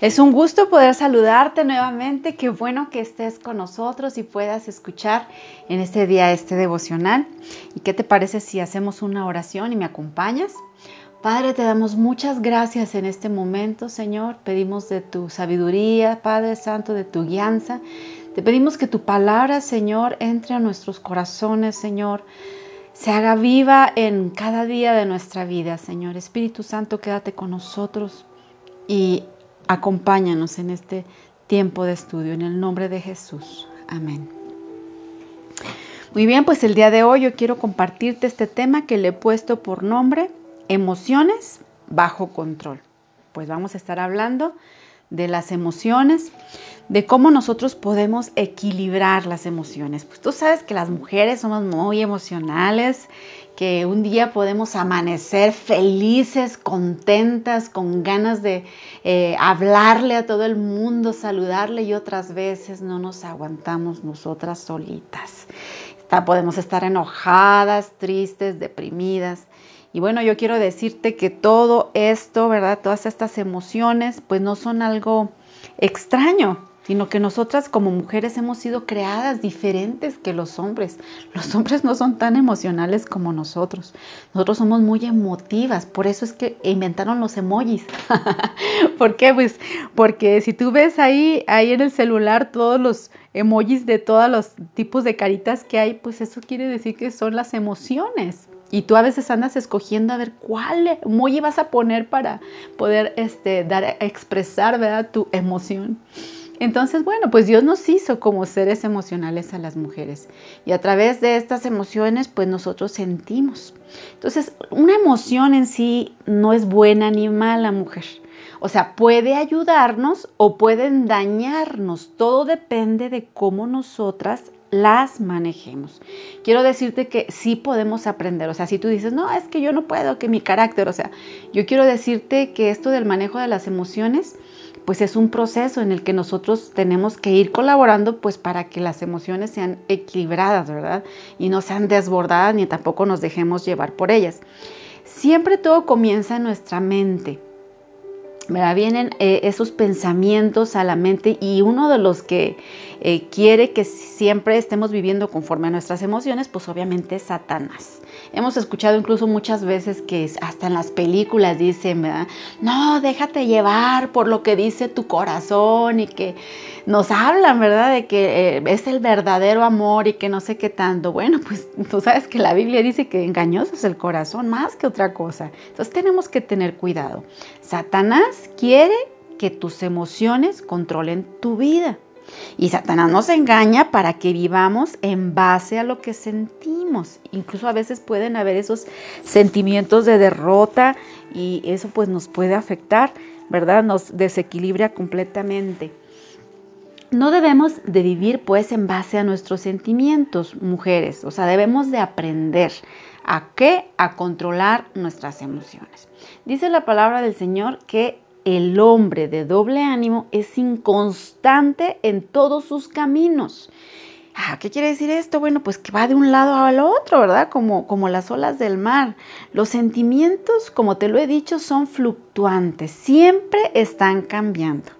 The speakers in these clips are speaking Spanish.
Es un gusto poder saludarte nuevamente. Qué bueno que estés con nosotros y puedas escuchar en este día este devocional. ¿Y qué te parece si hacemos una oración y me acompañas? Padre, te damos muchas gracias en este momento, Señor. Pedimos de tu sabiduría, Padre Santo, de tu guianza. Te pedimos que tu palabra, Señor, entre a nuestros corazones, Señor. Se haga viva en cada día de nuestra vida, Señor. Espíritu Santo, quédate con nosotros y Acompáñanos en este tiempo de estudio, en el nombre de Jesús. Amén. Muy bien, pues el día de hoy yo quiero compartirte este tema que le he puesto por nombre emociones bajo control. Pues vamos a estar hablando de las emociones, de cómo nosotros podemos equilibrar las emociones. Pues tú sabes que las mujeres somos muy emocionales, que un día podemos amanecer felices, contentas, con ganas de eh, hablarle a todo el mundo, saludarle y otras veces no nos aguantamos nosotras solitas. podemos estar enojadas, tristes, deprimidas. Y bueno, yo quiero decirte que todo esto, ¿verdad? Todas estas emociones, pues no son algo extraño sino que nosotras como mujeres hemos sido creadas diferentes que los hombres. Los hombres no son tan emocionales como nosotros. Nosotros somos muy emotivas, por eso es que inventaron los emojis. ¿Por qué? Pues porque si tú ves ahí, ahí en el celular todos los emojis de todos los tipos de caritas que hay, pues eso quiere decir que son las emociones. Y tú a veces andas escogiendo a ver cuál emoji vas a poner para poder este, dar, expresar ¿verdad? tu emoción. Entonces, bueno, pues Dios nos hizo como seres emocionales a las mujeres y a través de estas emociones, pues nosotros sentimos. Entonces, una emoción en sí no es buena ni mala, mujer. O sea, puede ayudarnos o pueden dañarnos. Todo depende de cómo nosotras las manejemos. Quiero decirte que sí podemos aprender. O sea, si tú dices, no, es que yo no puedo, que mi carácter, o sea, yo quiero decirte que esto del manejo de las emociones, pues es un proceso en el que nosotros tenemos que ir colaborando pues para que las emociones sean equilibradas, ¿verdad? Y no sean desbordadas ni tampoco nos dejemos llevar por ellas. Siempre todo comienza en nuestra mente. ¿Verdad? Vienen eh, esos pensamientos a la mente y uno de los que eh, quiere que siempre estemos viviendo conforme a nuestras emociones, pues obviamente es Satanás. Hemos escuchado incluso muchas veces que hasta en las películas dicen, ¿verdad? No, déjate llevar por lo que dice tu corazón y que nos hablan, ¿verdad? De que eh, es el verdadero amor y que no sé qué tanto. Bueno, pues tú sabes que la Biblia dice que engañoso es el corazón más que otra cosa. Entonces tenemos que tener cuidado. Satanás quiere que tus emociones controlen tu vida. Y Satanás nos engaña para que vivamos en base a lo que sentimos. Incluso a veces pueden haber esos sentimientos de derrota y eso pues nos puede afectar, ¿verdad? Nos desequilibra completamente. No debemos de vivir pues en base a nuestros sentimientos, mujeres. O sea, debemos de aprender a qué? A controlar nuestras emociones. Dice la palabra del Señor que el hombre de doble ánimo es inconstante en todos sus caminos. Ah, ¿Qué quiere decir esto? Bueno, pues que va de un lado al otro, ¿verdad? Como, como las olas del mar. Los sentimientos, como te lo he dicho, son fluctuantes, siempre están cambiando.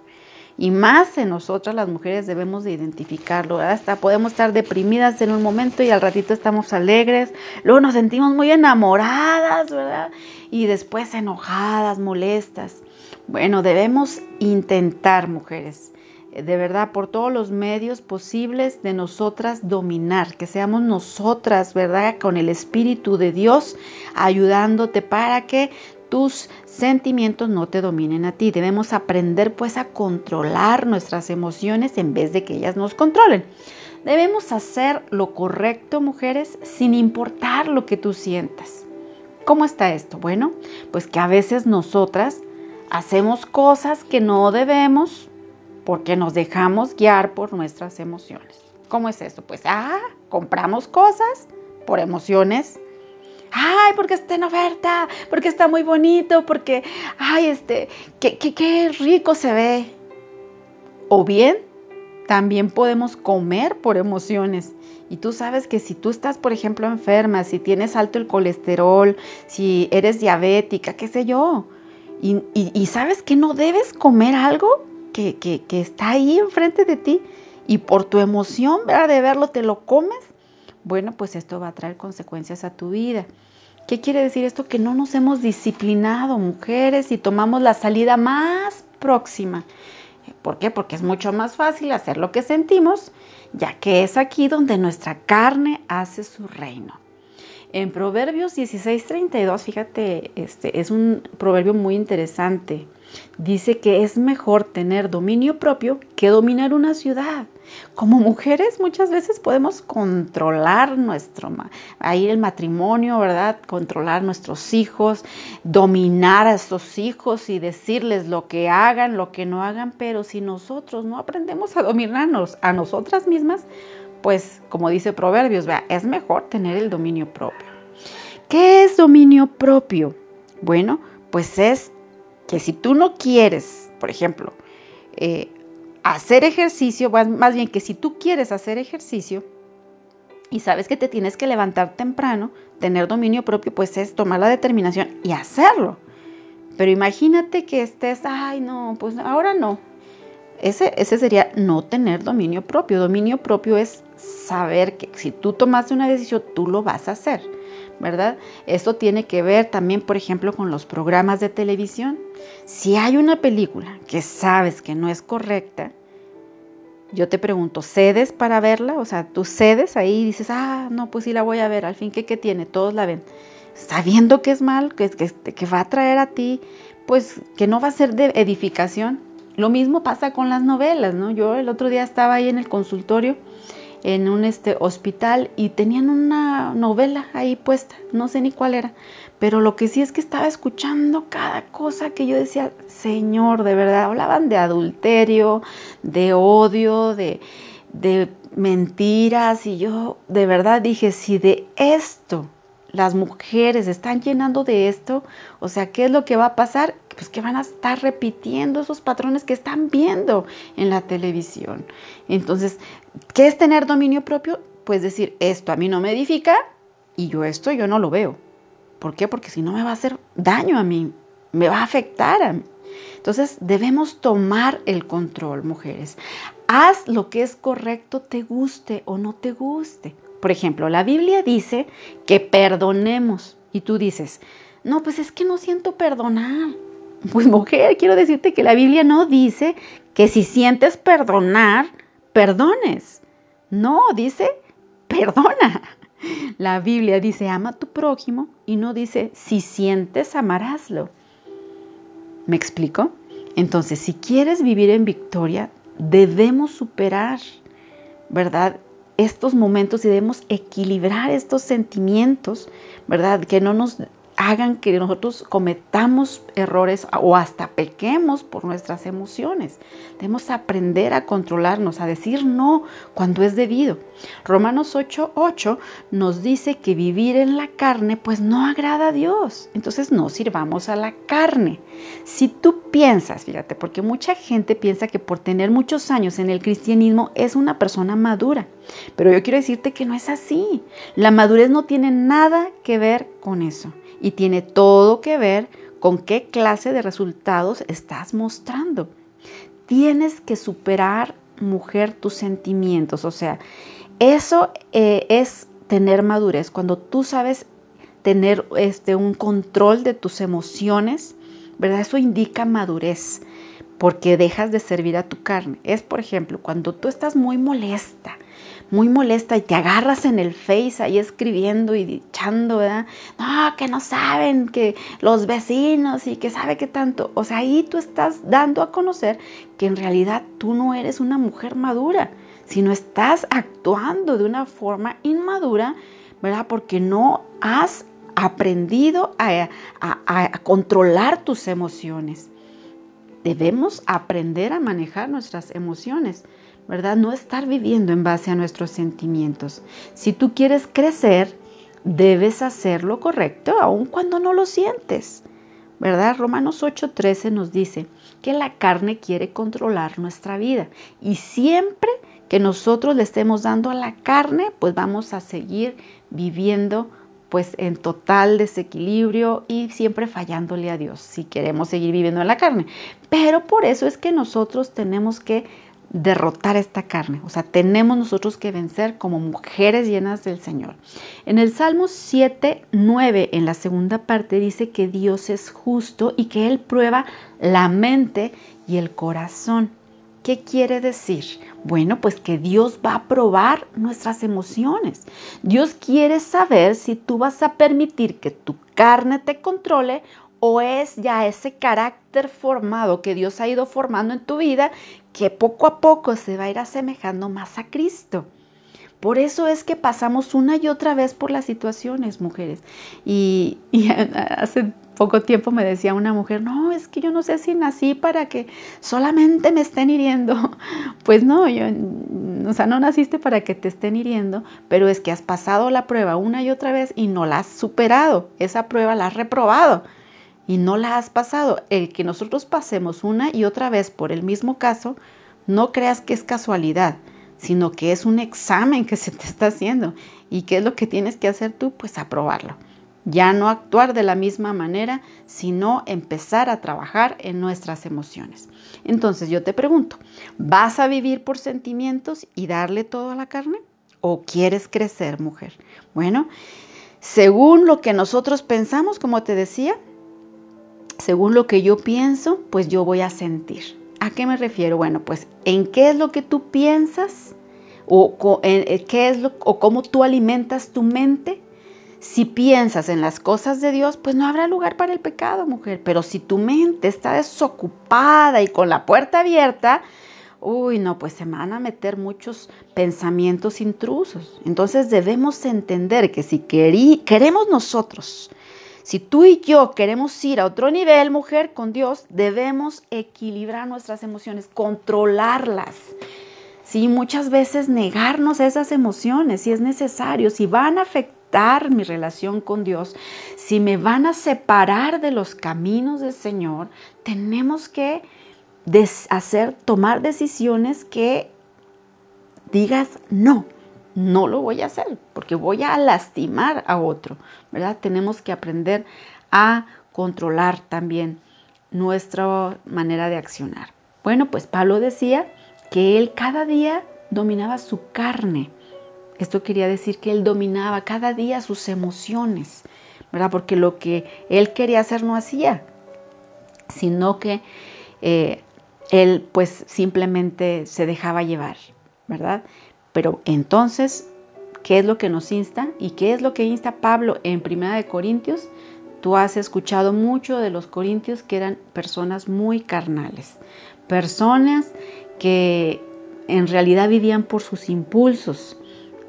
Y más en nosotras las mujeres debemos de identificarlo. Hasta podemos estar deprimidas en un momento y al ratito estamos alegres, luego nos sentimos muy enamoradas, ¿verdad? Y después enojadas, molestas. Bueno, debemos intentar, mujeres, eh, de verdad, por todos los medios posibles de nosotras dominar, que seamos nosotras, ¿verdad? Con el Espíritu de Dios ayudándote para que tus sentimientos no te dominen a ti. Debemos aprender pues a controlar nuestras emociones en vez de que ellas nos controlen. Debemos hacer lo correcto, mujeres, sin importar lo que tú sientas. ¿Cómo está esto? Bueno, pues que a veces nosotras hacemos cosas que no debemos porque nos dejamos guiar por nuestras emociones. ¿Cómo es esto? Pues, ah, compramos cosas por emociones. Ay, porque está en oferta, porque está muy bonito, porque, ay, este, qué, qué, qué rico se ve. O bien, también podemos comer por emociones. Y tú sabes que si tú estás, por ejemplo, enferma, si tienes alto el colesterol, si eres diabética, qué sé yo, y, sabes que no debes comer algo que, está ahí enfrente de ti y por tu emoción de verlo te lo comes, bueno, pues esto va a traer consecuencias a tu vida. ¿Qué quiere decir esto? Que no nos hemos disciplinado, mujeres, y tomamos la salida más próxima. ¿Por qué? Porque es mucho más fácil hacer lo que sentimos, ya que es aquí donde nuestra carne hace su reino. En Proverbios 16:32, fíjate, este es un proverbio muy interesante. Dice que es mejor tener dominio propio que dominar una ciudad. Como mujeres muchas veces podemos controlar nuestro, ahí el matrimonio, ¿verdad? Controlar nuestros hijos, dominar a estos hijos y decirles lo que hagan, lo que no hagan, pero si nosotros no aprendemos a dominarnos a nosotras mismas, pues como dice Proverbios, vea, es mejor tener el dominio propio. ¿Qué es dominio propio? Bueno, pues es que si tú no quieres, por ejemplo, eh, hacer ejercicio, más bien que si tú quieres hacer ejercicio y sabes que te tienes que levantar temprano, tener dominio propio, pues es tomar la determinación y hacerlo. Pero imagínate que estés, ay no, pues ahora no. Ese, ese sería no tener dominio propio. Dominio propio es saber que si tú tomaste una decisión, tú lo vas a hacer. ¿verdad? Esto tiene que ver también, por ejemplo, con los programas de televisión. Si hay una película que sabes que no es correcta, yo te pregunto, ¿cedes para verla? O sea, tú cedes ahí y dices, ah, no, pues sí la voy a ver, al fin, ¿qué, qué tiene? Todos la ven. Sabiendo que es mal, que, que, que va a traer a ti, pues que no va a ser de edificación. Lo mismo pasa con las novelas, ¿no? Yo el otro día estaba ahí en el consultorio en un este, hospital y tenían una novela ahí puesta, no sé ni cuál era, pero lo que sí es que estaba escuchando cada cosa que yo decía, Señor, de verdad, hablaban de adulterio, de odio, de, de mentiras y yo de verdad dije, si de esto las mujeres están llenando de esto, o sea, ¿qué es lo que va a pasar? Pues que van a estar repitiendo esos patrones que están viendo en la televisión. Entonces, ¿qué es tener dominio propio? Pues decir, esto a mí no me edifica y yo esto yo no lo veo. ¿Por qué? Porque si no me va a hacer daño a mí, me va a afectar a mí. Entonces debemos tomar el control, mujeres. Haz lo que es correcto, te guste o no te guste. Por ejemplo, la Biblia dice que perdonemos y tú dices, no, pues es que no siento perdonar. Pues mujer, quiero decirte que la Biblia no dice que si sientes perdonar, perdones. No, dice, perdona. La Biblia dice, ama a tu prójimo y no dice, si sientes, amaráslo. ¿Me explico? Entonces, si quieres vivir en victoria, debemos superar, ¿verdad? Estos momentos y debemos equilibrar estos sentimientos, ¿verdad? Que no nos hagan que nosotros cometamos errores o hasta pequemos por nuestras emociones. Debemos aprender a controlarnos, a decir no cuando es debido. Romanos 8:8 nos dice que vivir en la carne pues no agrada a Dios. Entonces no sirvamos a la carne. Si tú piensas, fíjate, porque mucha gente piensa que por tener muchos años en el cristianismo es una persona madura. Pero yo quiero decirte que no es así. La madurez no tiene nada que ver con eso y tiene todo que ver con qué clase de resultados estás mostrando. Tienes que superar, mujer, tus sentimientos. O sea, eso eh, es tener madurez. Cuando tú sabes tener este, un control de tus emociones, ¿verdad? Eso indica madurez, porque dejas de servir a tu carne. Es, por ejemplo, cuando tú estás muy molesta, muy molesta y te agarras en el face ahí escribiendo y echando, ¿verdad? No, que no saben, que los vecinos y que sabe que tanto. O sea, ahí tú estás dando a conocer que en realidad tú no eres una mujer madura, sino estás actuando de una forma inmadura, ¿verdad? Porque no has aprendido a, a controlar tus emociones. Debemos aprender a manejar nuestras emociones. ¿verdad? No estar viviendo en base a nuestros sentimientos. Si tú quieres crecer, debes hacer lo correcto aun cuando no lo sientes. ¿Verdad? Romanos 8:13 nos dice que la carne quiere controlar nuestra vida y siempre que nosotros le estemos dando a la carne, pues vamos a seguir viviendo pues en total desequilibrio y siempre fallándole a Dios si queremos seguir viviendo en la carne. Pero por eso es que nosotros tenemos que derrotar esta carne. O sea, tenemos nosotros que vencer como mujeres llenas del Señor. En el Salmo 7, 9, en la segunda parte, dice que Dios es justo y que Él prueba la mente y el corazón. ¿Qué quiere decir? Bueno, pues que Dios va a probar nuestras emociones. Dios quiere saber si tú vas a permitir que tu carne te controle o es ya ese carácter formado que Dios ha ido formando en tu vida que poco a poco se va a ir asemejando más a Cristo. Por eso es que pasamos una y otra vez por las situaciones, mujeres. Y, hace poco tiempo me decía una mujer, no, es que yo no sé si nací para que solamente me estén hiriendo. Pues no, yo, o sea, no naciste para que te estén hiriendo, pero es que has pasado la prueba una y otra vez y no la has superado. Esa prueba la has reprobado y no la has pasado, el que nosotros pasemos una y otra vez por el mismo caso, no creas que es casualidad, sino que es un examen que se te está haciendo. ¿Y qué es lo que tienes que hacer tú? Pues aprobarlo. Ya no actuar de la misma manera, sino empezar a trabajar en nuestras emociones. Entonces yo te pregunto, ¿vas a vivir por sentimientos y darle todo a la carne? ¿O quieres crecer, mujer? Bueno, según lo que nosotros pensamos, como te decía, según lo que yo pienso, pues yo voy a sentir. ¿A qué me refiero? Bueno, pues en qué es lo que tú piensas o, eh, qué es lo, o cómo tú alimentas tu mente. Si piensas en las cosas de Dios, pues no habrá lugar para el pecado, mujer. Pero si tu mente está desocupada y con la puerta abierta, uy, no, pues se van a meter muchos pensamientos intrusos. Entonces debemos entender que si queremos nosotros si tú y yo queremos ir a otro nivel, mujer, con Dios, debemos equilibrar nuestras emociones, controlarlas. Sí, muchas veces negarnos esas emociones si es necesario, si van a afectar mi relación con Dios, si me van a separar de los caminos del Señor, tenemos que hacer, tomar decisiones que digas no no lo voy a hacer porque voy a lastimar a otro, ¿verdad? Tenemos que aprender a controlar también nuestra manera de accionar. Bueno, pues Pablo decía que él cada día dominaba su carne. Esto quería decir que él dominaba cada día sus emociones, ¿verdad? Porque lo que él quería hacer no hacía, sino que eh, él pues simplemente se dejaba llevar, ¿verdad? Pero entonces, ¿qué es lo que nos insta? ¿Y qué es lo que insta Pablo en Primera de Corintios? Tú has escuchado mucho de los corintios que eran personas muy carnales, personas que en realidad vivían por sus impulsos.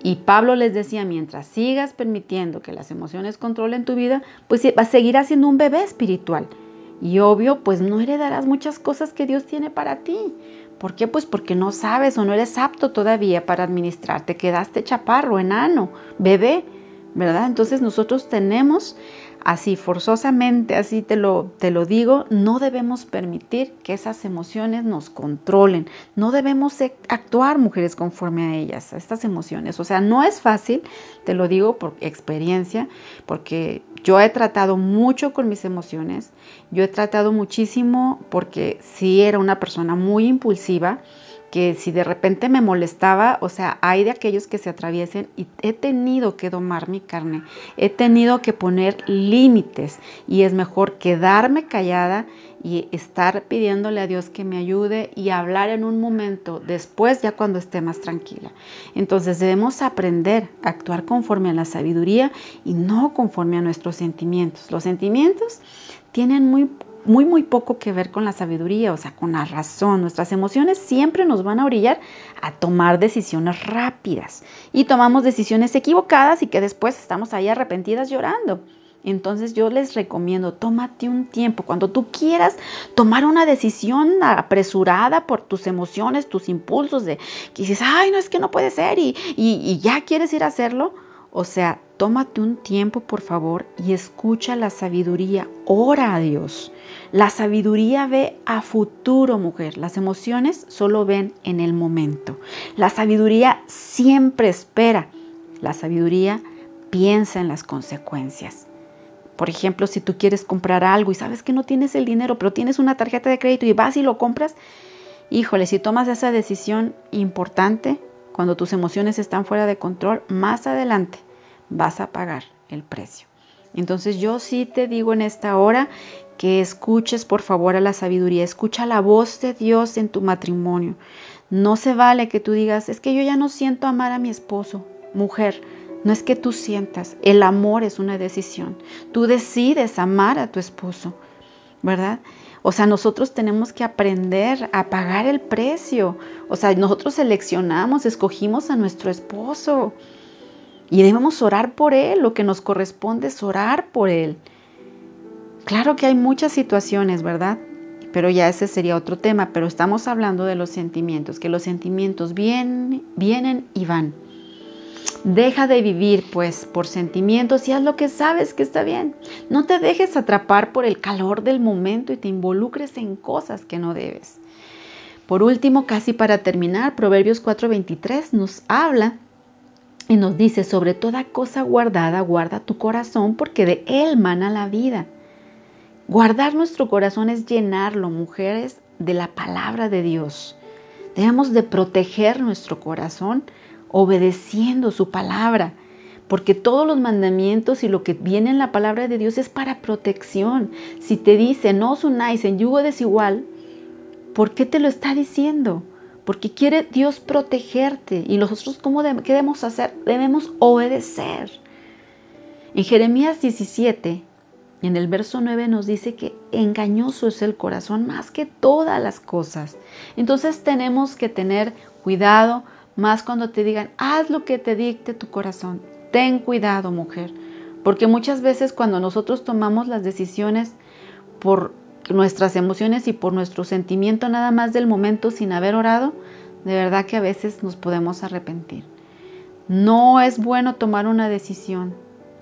Y Pablo les decía, mientras sigas permitiendo que las emociones controlen tu vida, pues vas a seguir siendo un bebé espiritual. Y obvio, pues no heredarás muchas cosas que Dios tiene para ti. ¿Por qué? Pues porque no sabes o no eres apto todavía para administrar. Te quedaste chaparro, enano, bebé, ¿verdad? Entonces nosotros tenemos así forzosamente, así te lo, te lo digo, no debemos permitir que esas emociones nos controlen. No debemos e, actuar mujeres conforme a ellas, a estas emociones. O sea, no es fácil, te lo digo por experiencia, porque yo he tratado mucho con mis emociones, yo he tratado muchísimo porque sí era una persona muy impulsiva, que si de repente me molestaba, o sea, hay de aquellos que se atraviesen y he tenido que domar mi carne, he tenido que poner límites y es mejor quedarme callada y estar pidiéndole a Dios que me ayude y hablar en un momento después ya cuando esté más tranquila. Entonces debemos aprender a actuar conforme a la sabiduría y no conforme a nuestros sentimientos. Los sentimientos tienen muy muy, muy poco que ver con la sabiduría, o sea, con la razón. Nuestras emociones siempre nos van a orillar a tomar decisiones rápidas y tomamos decisiones equivocadas y que después estamos ahí arrepentidas llorando. Entonces yo les recomiendo, tómate un tiempo. Cuando tú quieras tomar una decisión apresurada por tus emociones, tus impulsos de que dices, ay, no es que no puede ser y, ya quieres ir a hacerlo. O sea, tómate un tiempo, por favor, y escucha la sabiduría. Ora a Dios. La sabiduría ve a futuro, mujer. Las emociones solo ven en el momento. La sabiduría siempre espera. La sabiduría piensa en las consecuencias. Por ejemplo, si tú quieres comprar algo y sabes que no tienes el dinero, pero tienes una tarjeta de crédito y vas y lo compras, híjole, si tomas esa decisión importante, cuando tus emociones están fuera de control, más adelante vas a pagar el precio. Entonces yo sí te digo en esta hora que escuches por favor a la sabiduría, escucha la voz de Dios en tu matrimonio. No se vale que tú digas, es que yo ya no siento amar a mi esposo. Mujer, no es que tú sientas, el amor es una decisión. Tú decides amar a tu esposo, ¿verdad? O sea, nosotros tenemos que aprender a pagar el precio. O sea, nosotros seleccionamos, escogimos a nuestro esposo. Y debemos orar por él. Lo que nos corresponde es orar por él. Claro que hay muchas situaciones, ¿verdad? Pero ya ese sería otro tema. Pero estamos hablando de los sentimientos, que los sentimientos vienen, vienen y van. Deja de vivir pues por sentimientos y haz lo que sabes que está bien. No te dejes atrapar por el calor del momento y te involucres en cosas que no debes. Por último, casi para terminar, Proverbios 4:23 nos habla y nos dice, sobre toda cosa guardada, guarda tu corazón porque de él mana la vida. Guardar nuestro corazón es llenarlo, mujeres, de la palabra de Dios. Debemos de proteger nuestro corazón obedeciendo su palabra, porque todos los mandamientos y lo que viene en la palabra de Dios es para protección. Si te dice, no os unáis en yugo desigual, ¿por qué te lo está diciendo? Porque quiere Dios protegerte. Y nosotros, ¿cómo qué debemos hacer? Debemos obedecer. En Jeremías 17, en el verso 9 nos dice que engañoso es el corazón más que todas las cosas. Entonces tenemos que tener cuidado más cuando te digan, haz lo que te dicte tu corazón. Ten cuidado, mujer, porque muchas veces cuando nosotros tomamos las decisiones por nuestras emociones y por nuestro sentimiento nada más del momento sin haber orado, de verdad que a veces nos podemos arrepentir. No es bueno tomar una decisión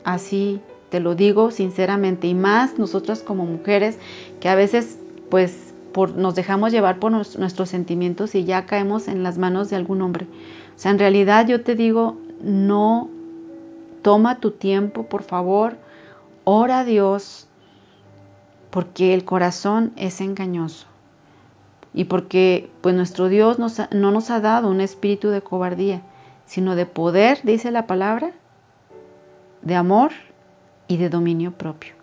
así, te lo digo sinceramente, y más nosotras como mujeres que a veces pues nos dejamos llevar por nuestros sentimientos y ya caemos en las manos de algún hombre. O sea, en realidad yo te digo, no toma tu tiempo, por favor, ora a Dios, porque el corazón es engañoso. Y porque pues nuestro Dios no nos ha dado un espíritu de cobardía, sino de poder, dice la palabra, de amor y de dominio propio.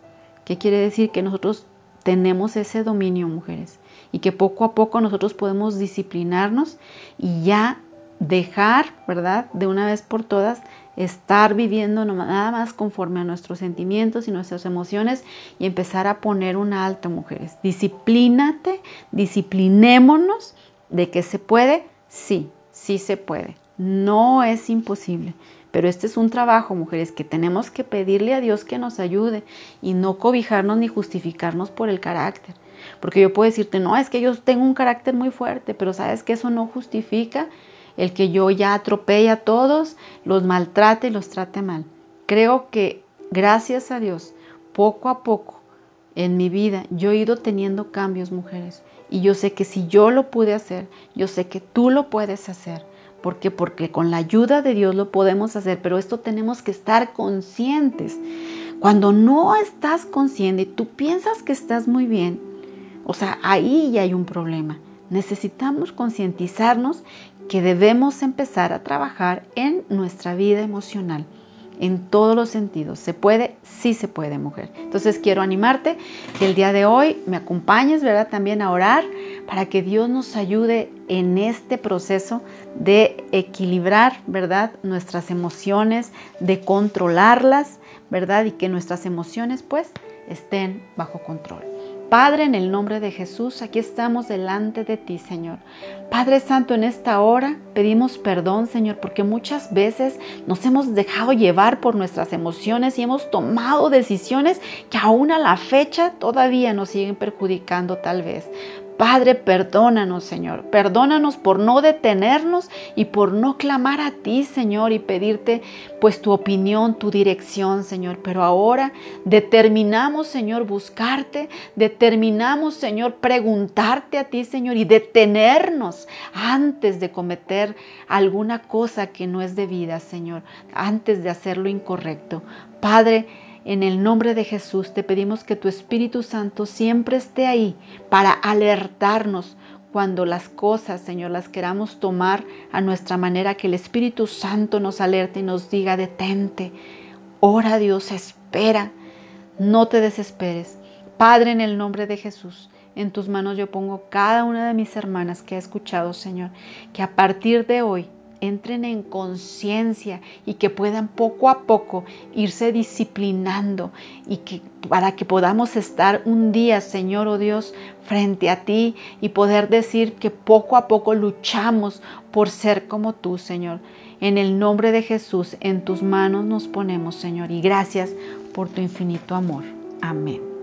¿Qué quiere decir? Que nosotros tenemos ese dominio, mujeres, y que poco a poco nosotros podemos disciplinarnos y ya dejar, ¿verdad? De una vez por todas, estar viviendo nada más conforme a nuestros sentimientos y nuestras emociones y empezar a poner un alto, mujeres. Disciplínate, disciplinémonos de que se puede, sí, sí se puede. No es imposible. Pero este es un trabajo, mujeres, que tenemos que pedirle a Dios que nos ayude y no cobijarnos ni justificarnos por el carácter. Porque yo puedo decirte, no, es que yo tengo un carácter muy fuerte, pero sabes que eso no justifica el que yo ya atropelle a todos, los maltrate y los trate mal. Creo que, gracias a Dios, poco a poco en mi vida yo he ido teniendo cambios, mujeres. Y yo sé que si yo lo pude hacer, yo sé que tú lo puedes hacer. ¿Por qué? Porque con la ayuda de Dios lo podemos hacer, pero esto tenemos que estar conscientes. Cuando no estás consciente y tú piensas que estás muy bien, o sea, ahí ya hay un problema. Necesitamos concientizarnos que debemos empezar a trabajar en nuestra vida emocional en todos los sentidos. ¿Se puede? Sí se puede, mujer. Entonces quiero animarte que el día de hoy me acompañes, ¿verdad? También a orar para que Dios nos ayude en este proceso de equilibrar, ¿verdad? Nuestras emociones, de controlarlas, ¿verdad? Y que nuestras emociones pues estén bajo control. Padre, en el nombre de Jesús, aquí estamos delante de ti, Señor. Padre Santo, en esta hora pedimos perdón, Señor, porque muchas veces nos hemos dejado llevar por nuestras emociones y hemos tomado decisiones que aún a la fecha todavía nos siguen perjudicando tal vez. Padre, perdónanos, Señor. Perdónanos por no detenernos y por no clamar a ti, Señor, y pedirte pues tu opinión, tu dirección, Señor. Pero ahora determinamos, Señor, buscarte. Determinamos, Señor, preguntarte a ti, Señor, y detenernos antes de cometer alguna cosa que no es debida, Señor. Antes de hacer lo incorrecto. Padre, en el nombre de Jesús te pedimos que tu Espíritu Santo siempre esté ahí para alertarnos cuando las cosas, Señor, las queramos tomar a nuestra manera, que el Espíritu Santo nos alerte y nos diga, detente, ora Dios, espera, no te desesperes. Padre, en el nombre de Jesús, en tus manos yo pongo cada una de mis hermanas que ha escuchado, Señor, que a partir de hoy entren en conciencia y que puedan poco a poco irse disciplinando y que para que podamos estar un día, Señor o oh Dios, frente a ti y poder decir que poco a poco luchamos por ser como tú, Señor. En el nombre de Jesús, en tus manos nos ponemos, Señor, y gracias por tu infinito amor. Amén.